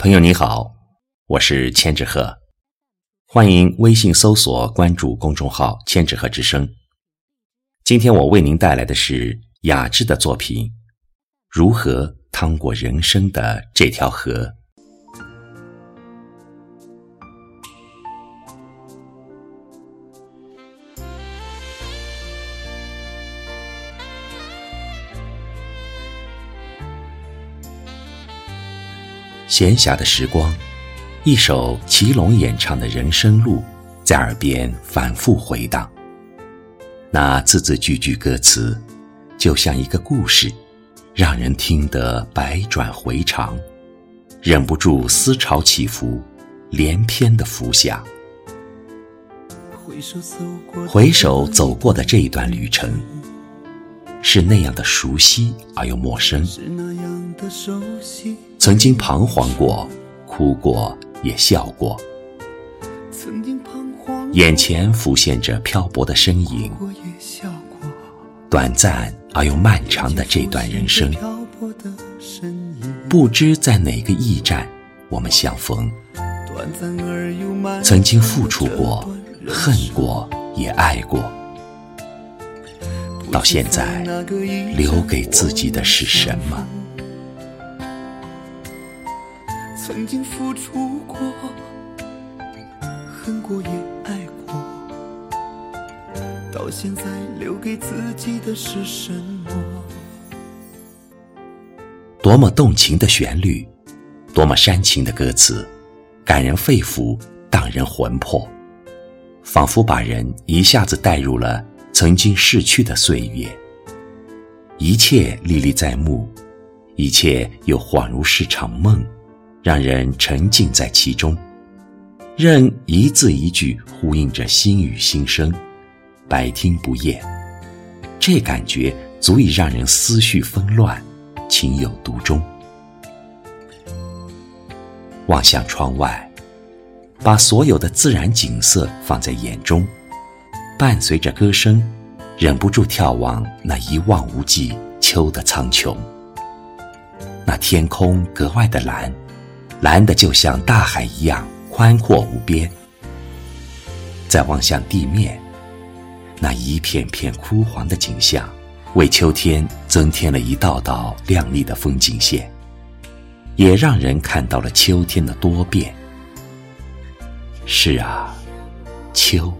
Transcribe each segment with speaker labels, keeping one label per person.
Speaker 1: 朋友你好，我是千纸鹤，欢迎微信搜索关注公众号“千纸鹤之声”。今天我为您带来的是雅致的作品《如何趟过人生的这条河》。闲暇的时光，一首祁隆演唱的人生路在耳边反复回荡。那字字句句歌词，就像一个故事，让人听得百转回肠，忍不住思潮起伏，连篇的浮想。回首走过的这一段旅程，是那样的熟悉而又陌生。曾经彷徨过，哭过，也笑过。眼前浮现着漂泊的身影，短暂而又漫长的这段人生，不知在哪个驿站我们相逢。曾经付出过，恨过，也爱过。到现在，留给自己的是什么？
Speaker 2: 曾经付出过，恨过也爱过，到现在留给自己的是什么？
Speaker 1: 多么动情的旋律，多么煽情的歌词，感人肺腑，荡人魂魄，仿佛把人一下子带入了曾经逝去的岁月。一切历历在目，一切又恍如是场梦。让人沉浸在其中，任一字一句呼应着心语心声，百听不厌。这感觉足以让人思绪纷乱，情有独钟。望向窗外，把所有的自然景色放在眼中，伴随着歌声，忍不住眺望那一望无际秋的苍穹。那天空格外的蓝。蓝的就像大海一样宽阔无边。再望向地面，那一片片枯黄的景象，为秋天增添了一道道亮丽的风景线，也让人看到了秋天的多变。是啊，秋，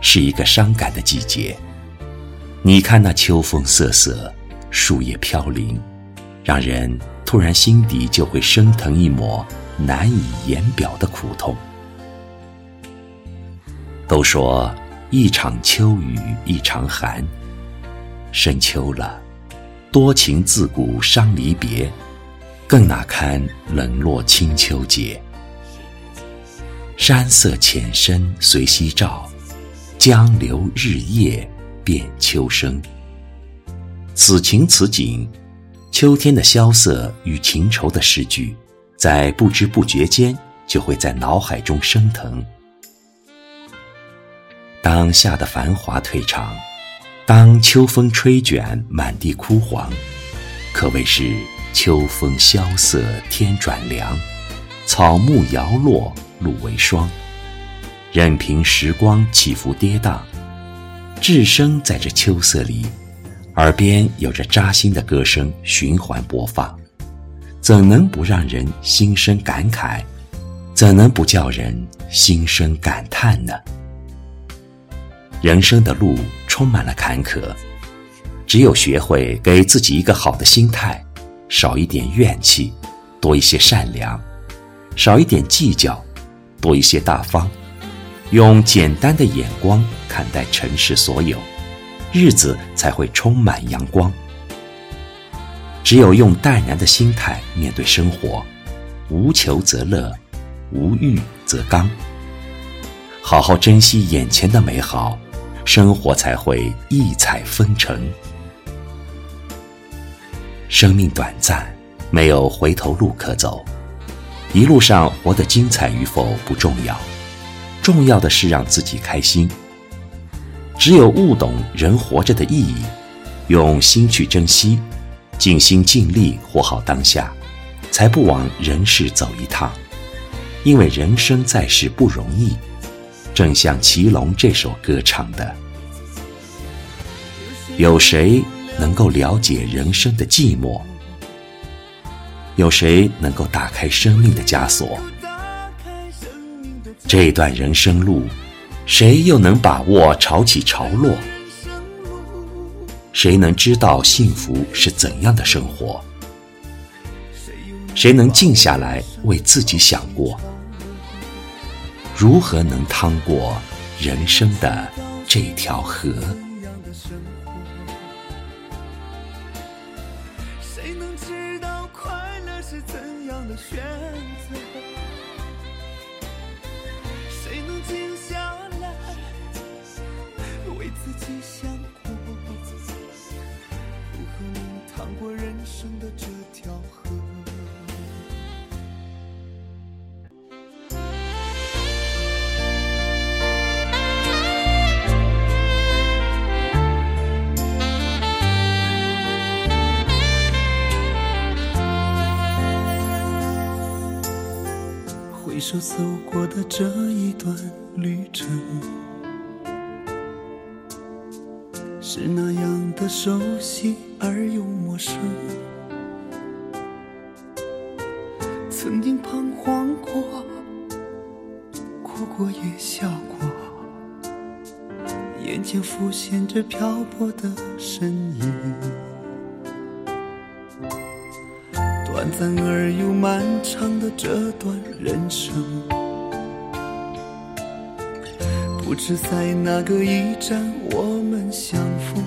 Speaker 1: 是一个伤感的季节。你看那秋风瑟瑟，树叶飘零，让人。突然，心底就会升腾一抹难以言表的苦痛。都说一场秋雨一场寒，深秋了，多情自古伤离别，更哪堪冷落清秋节？山色浅深随夕照，江流日夜变秋声。此情此景。秋天的萧瑟与情愁的诗句，在不知不觉间就会在脑海中升腾。当夏的繁华退场，当秋风吹卷满地枯黄，可谓是秋风萧瑟天转凉，草木摇落露为霜。任凭时光起伏跌宕，置身在这秋色里。耳边有着扎心的歌声循环播放，怎能不让人心生感慨？怎能不叫人心生感叹呢？人生的路充满了坎坷，只有学会给自己一个好的心态，少一点怨气，多一些善良；少一点计较，多一些大方。用简单的眼光看待尘世所有。日子才会充满阳光。只有用淡然的心态面对生活，无求则乐，无欲则刚。好好珍惜眼前的美好，生活才会异彩纷呈。生命短暂，没有回头路可走。一路上活得精彩与否不重要，重要的是让自己开心。只有悟懂人活着的意义，用心去珍惜，尽心尽力活好当下，才不往人世走一趟。因为人生在世不容易，正像祁隆这首歌唱的：“有谁能够了解人生的寂寞？有谁能够打开生命的枷锁？这段人生路，谁又能把握潮起潮落？谁能知道幸福是怎样的生活？谁能静下来为自己想过？”如何能趟过人生的这条河？
Speaker 2: 回首走过的这一段旅程，是那样的熟悉而又陌生。曾经彷徨过，哭过也笑过，眼前浮现着漂泊的身影。短暂而又漫长的这段人生，不知在哪个驿站我们相逢。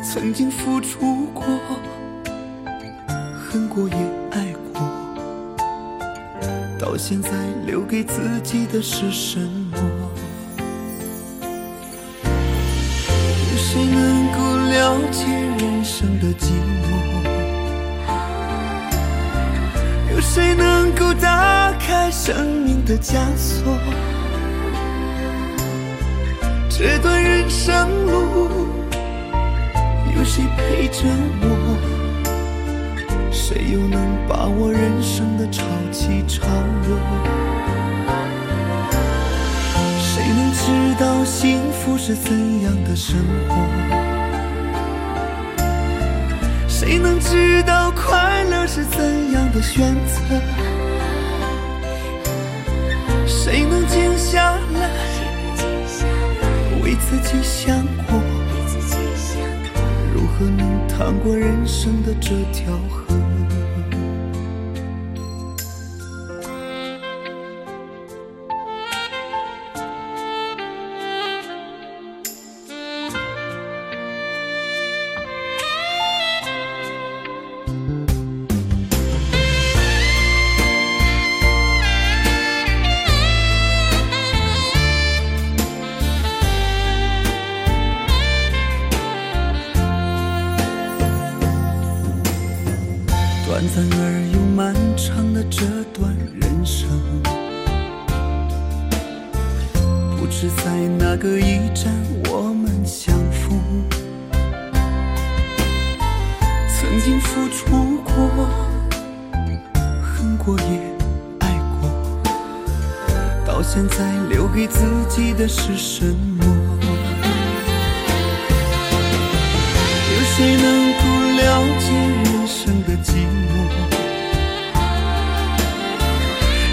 Speaker 2: 曾经付出过，恨过也爱过，到现在留给自己的是什么？有谁能够了解人生的打开生命的枷锁？这段人生路，有谁陪着我？谁又能把握人生的潮起潮落？谁能知道幸福是怎样的生活？谁能知道快乐是怎样的选择？谁能静下来为自己想过？如何能趟过人生的这条河？现在留给自己的是什么？有谁能够了解人生的寂寞？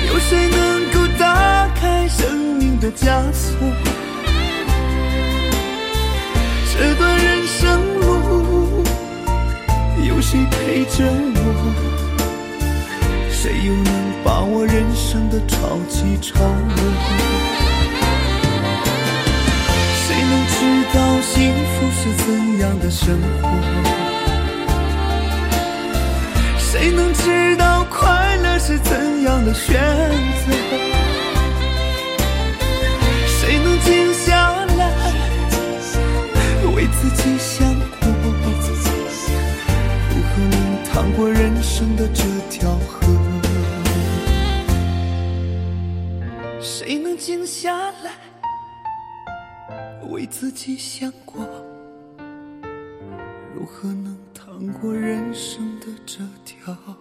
Speaker 2: 有谁能够打开生命的枷锁？这段人生路，有谁陪着我？谁又能把握人生的潮起潮落？谁能知道幸福是怎样的生活？谁能知道快乐是怎样的选择？谁能静下来为自己想过？如何能趟过人生的这条冷？静下来为自己想过？如何能趟过人生的这条河。